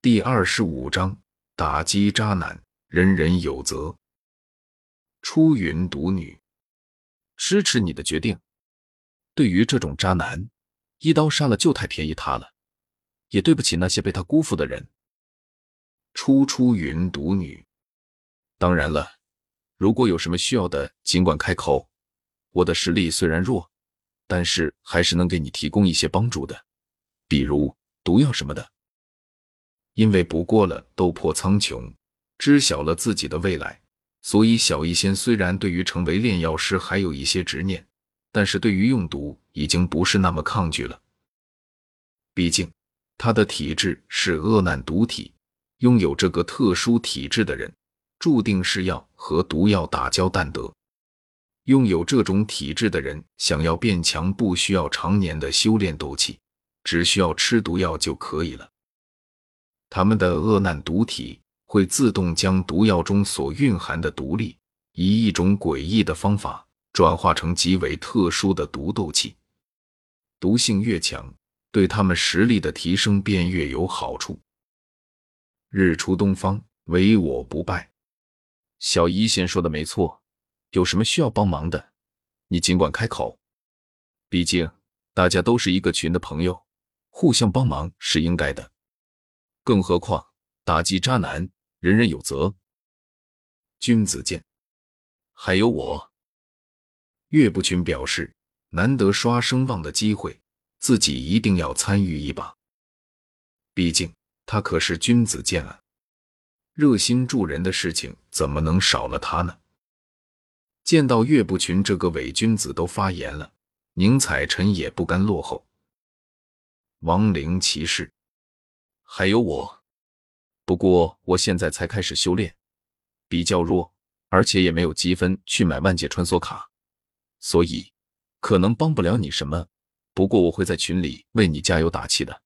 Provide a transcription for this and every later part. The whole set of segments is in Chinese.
第二十五章打击渣男，人人有责。出云独女，支持你的决定。对于这种渣男，一刀杀了就太便宜他了，也对不起那些被他辜负的人。出出云独女，当然了，如果有什么需要的，尽管开口。我的实力虽然弱，但是还是能给你提供一些帮助的，比如毒药什么的。因为不过了斗破苍穹，知晓了自己的未来，所以小医仙虽然对于成为炼药师还有一些执念，但是对于用毒已经不是那么抗拒了。毕竟他的体质是恶难毒体，拥有这个特殊体质的人，注定是要和毒药打交道的。拥有这种体质的人，想要变强，不需要常年的修炼斗气，只需要吃毒药就可以了。他们的恶难毒体会自动将毒药中所蕴含的毒力，以一种诡异的方法转化成极为特殊的毒斗气。毒性越强，对他们实力的提升便越有好处。日出东方，唯我不败。小医仙说的没错，有什么需要帮忙的，你尽管开口。毕竟大家都是一个群的朋友，互相帮忙是应该的。更何况打击渣男，人人有责。君子剑，还有我。岳不群表示，难得刷声望的机会，自己一定要参与一把。毕竟他可是君子剑啊，热心助人的事情怎么能少了他呢？见到岳不群这个伪君子都发言了，宁采臣也不甘落后。亡灵骑士。还有我，不过我现在才开始修炼，比较弱，而且也没有积分去买万界穿梭卡，所以可能帮不了你什么。不过我会在群里为你加油打气的。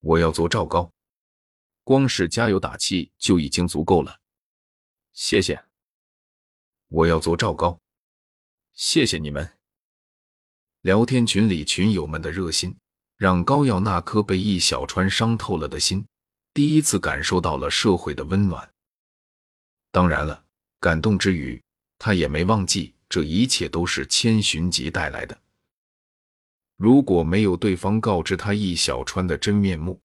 我要做赵高，光是加油打气就已经足够了。谢谢。我要做赵高，谢谢你们。聊天群里群友们的热心。让高耀那颗被易小川伤透了的心，第一次感受到了社会的温暖。当然了，感动之余，他也没忘记这一切都是千寻疾带来的。如果没有对方告知他易小川的真面目，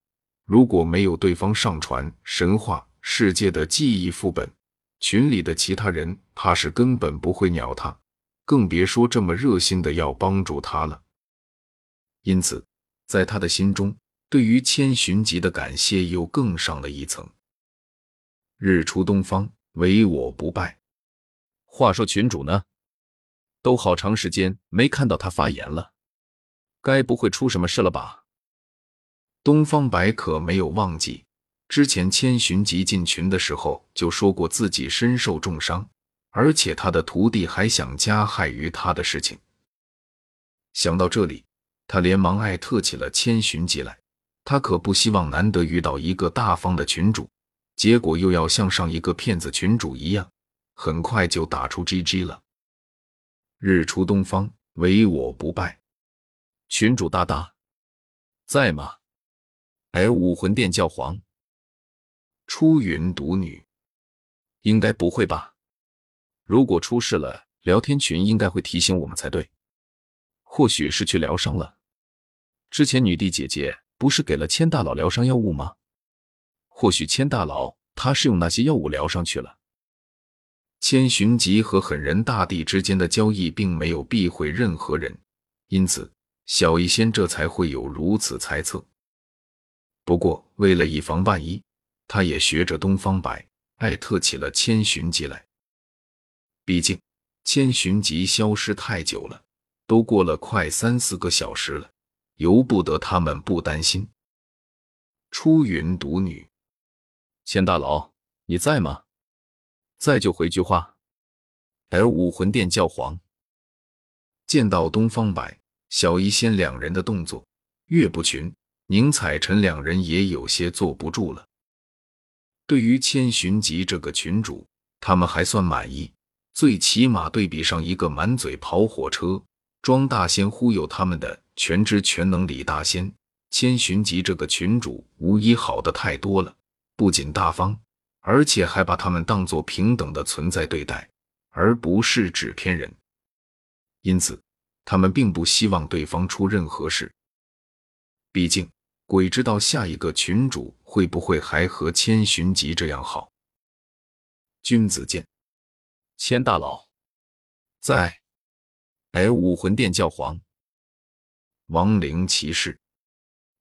如果没有对方上传神话世界的记忆副本，群里的其他人怕是根本不会鸟他，更别说这么热心的要帮助他了。因此。在他的心中，对于千寻疾的感谢又更上了一层。日出东方，唯我不败。话说群主呢？都好长时间没看到他发言了，该不会出什么事了吧？东方白可没有忘记之前千寻疾进群的时候就说过自己身受重伤，而且他的徒弟还想加害于他的事情。想到这里。他连忙艾特起了千寻疾来，他可不希望难得遇到一个大方的群主，结果又要像上一个骗子群主一样，很快就打出 GG 了。日出东方，唯我不败。群主大大在吗？哎，武魂殿教皇，出云独女，应该不会吧？如果出事了，聊天群应该会提醒我们才对。或许是去疗伤了。之前女帝姐姐不是给了千大佬疗伤药物吗？或许千大佬他是用那些药物疗伤去了。千寻疾和狠人大帝之间的交易并没有避讳任何人，因此小医仙这才会有如此猜测。不过为了以防万一，他也学着东方白艾特起了千寻疾来。毕竟千寻疾消失太久了，都过了快三四个小时了。由不得他们不担心。出云独女，千大佬，你在吗？在就回句话。而武魂殿教皇见到东方白、小医仙两人的动作，岳不群、宁采臣两人也有些坐不住了。对于千寻疾这个群主，他们还算满意，最起码对比上一个满嘴跑火车、装大仙忽悠他们的。全知全能李大仙千寻疾这个群主无疑好的太多了，不仅大方，而且还把他们当作平等的存在对待，而不是纸片人。因此，他们并不希望对方出任何事。毕竟，鬼知道下一个群主会不会还和千寻疾这样好。君子剑，千大佬在。哎，武魂殿教皇，亡灵骑士。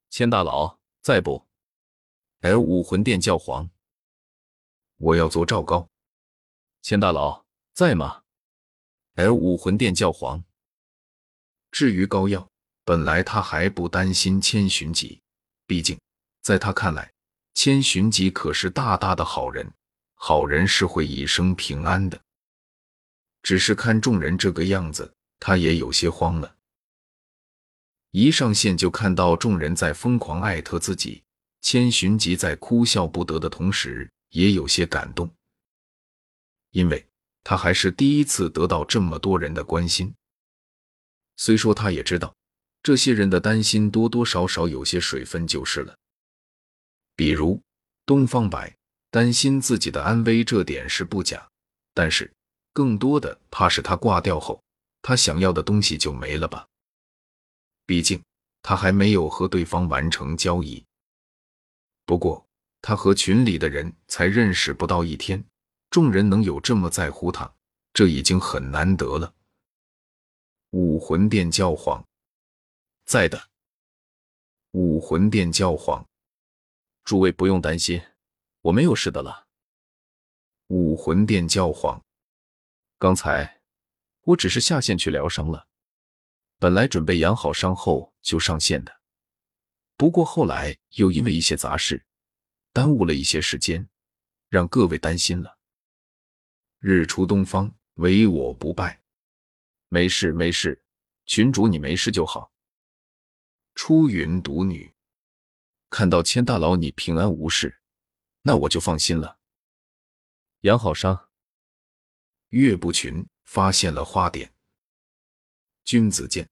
千大佬在不？哎，武魂殿教皇，我要做赵高。千大佬在吗？哎，武魂殿教皇。至于高耀，本来他还不担心千寻疾，毕竟在他看来，千寻疾可是大大的好人，好人是会一生平安的。只是看众人这个样子，他也有些慌了。一上线就看到众人在疯狂艾特自己，千寻疾在哭笑不得的同时，也有些感动，因为他还是第一次得到这么多人的关心。虽说他也知道这些人的担心多多少少有些水分就是了，比如东方白担心自己的安危，这点是不假，但是更多的怕是他挂掉后，他想要的东西就没了吧。毕竟他还没有和对方完成交易。不过他和群里的人才认识不到一天，众人能有这么在乎他，这已经很难得了。武魂殿教皇在的。武魂殿教皇，诸位不用担心，我没有事的了。武魂殿教皇，刚才我只是下线去疗伤了。本来准备养好伤后就上线的，不过后来又因为一些杂事，耽误了一些时间，让各位担心了。日出东方，唯我不败。没事没事，群主你没事就好。出云独女，看到千大佬你平安无事，那我就放心了。养好伤。岳不群发现了花点。君子剑，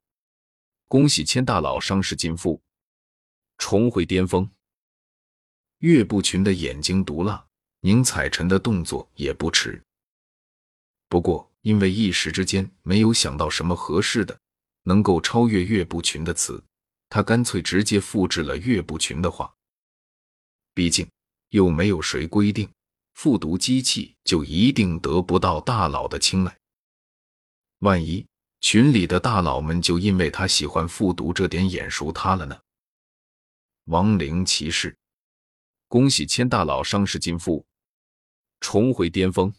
恭喜千大佬伤势尽复，重回巅峰。岳不群的眼睛毒辣，宁采臣的动作也不迟。不过因为一时之间没有想到什么合适的能够超越岳不群的词，他干脆直接复制了岳不群的话。毕竟又没有谁规定复读机器就一定得不到大佬的青睐，万一……群里的大佬们就因为他喜欢复读这点眼熟他了呢。亡灵骑士，恭喜千大佬伤势尽复，重回巅峰。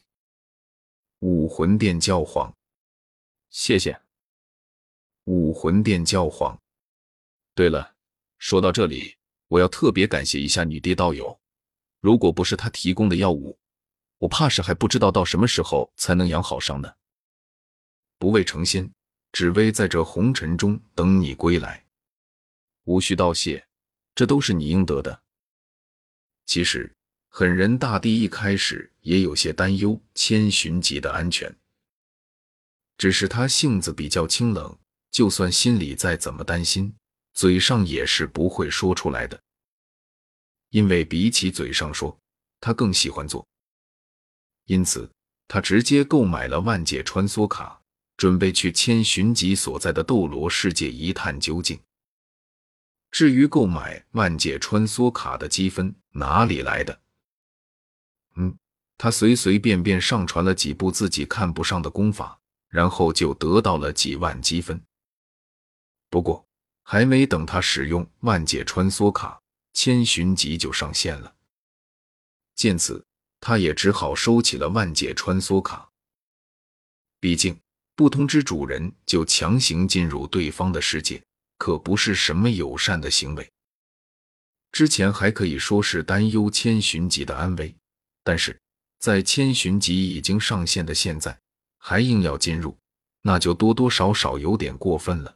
武魂殿教皇，谢谢。武魂殿教皇。对了，说到这里，我要特别感谢一下女帝道友，如果不是她提供的药物，我怕是还不知道到什么时候才能养好伤呢。不为成仙，只为在这红尘中等你归来。无需道谢，这都是你应得的。其实，狠人大帝一开始也有些担忧千寻疾的安全，只是他性子比较清冷，就算心里再怎么担心，嘴上也是不会说出来的。因为比起嘴上说，他更喜欢做。因此，他直接购买了万界穿梭卡。准备去千寻疾所在的斗罗世界一探究竟。至于购买万界穿梭卡的积分哪里来的？嗯，他随随便便上传了几部自己看不上的功法，然后就得到了几万积分。不过还没等他使用万界穿梭卡，千寻疾就上线了。见此，他也只好收起了万界穿梭卡。毕竟。不通知主人就强行进入对方的世界，可不是什么友善的行为。之前还可以说是担忧千寻疾的安危，但是在千寻疾已经上线的现在，还硬要进入，那就多多少少有点过分了。